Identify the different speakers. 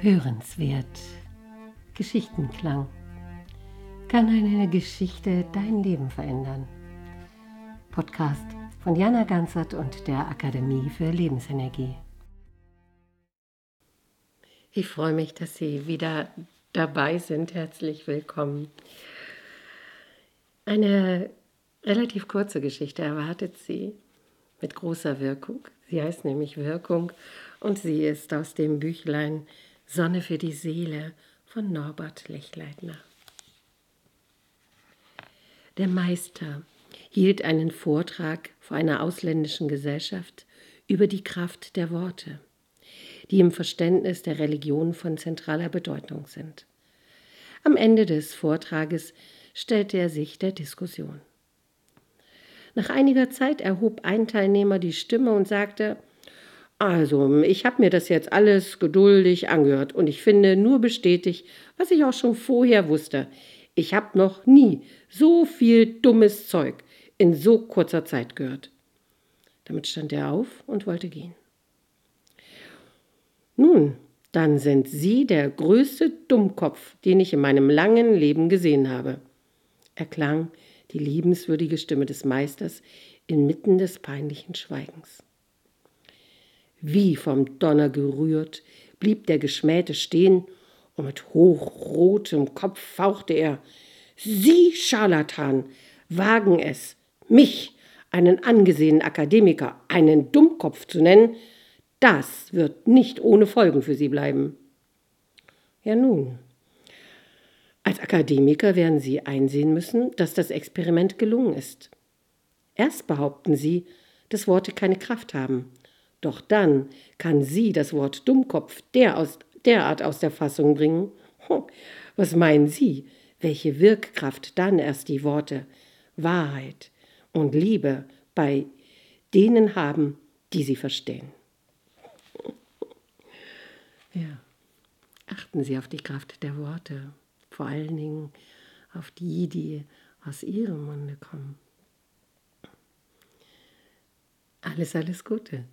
Speaker 1: Hörenswert. Geschichtenklang. Kann eine Geschichte dein Leben verändern? Podcast von Jana Ganzert und der Akademie für Lebensenergie. Ich freue mich, dass Sie wieder dabei sind. Herzlich willkommen. Eine relativ kurze Geschichte erwartet Sie mit großer Wirkung. Sie heißt nämlich Wirkung und sie ist aus dem Büchlein Sonne für die Seele von Norbert Lechleitner. Der Meister hielt einen Vortrag vor einer ausländischen Gesellschaft über die Kraft der Worte, die im Verständnis der Religion von zentraler Bedeutung sind. Am Ende des Vortrages stellte er sich der Diskussion. Nach einiger Zeit erhob ein Teilnehmer die Stimme und sagte, also, ich habe mir das jetzt alles geduldig angehört und ich finde nur bestätigt, was ich auch schon vorher wusste. Ich habe noch nie so viel dummes Zeug in so kurzer Zeit gehört. Damit stand er auf und wollte gehen. Nun, dann sind Sie der größte Dummkopf, den ich in meinem langen Leben gesehen habe, erklang die liebenswürdige Stimme des Meisters inmitten des peinlichen Schweigens. Wie vom Donner gerührt, blieb der Geschmähte stehen und mit hochrotem Kopf fauchte er: Sie, Scharlatan, wagen es, mich, einen angesehenen Akademiker, einen Dummkopf zu nennen, das wird nicht ohne Folgen für Sie bleiben. Ja nun, als Akademiker werden Sie einsehen müssen, dass das Experiment gelungen ist. Erst behaupten Sie, dass Worte keine Kraft haben, doch dann kann sie das Wort Dummkopf der aus, derart aus der Fassung bringen. Was meinen Sie, welche Wirkkraft dann erst die Worte Wahrheit und Liebe bei denen haben, die sie verstehen? Ja, achten Sie auf die Kraft der Worte, vor allen Dingen auf die, die aus Ihrem Munde kommen. Alles, alles Gute.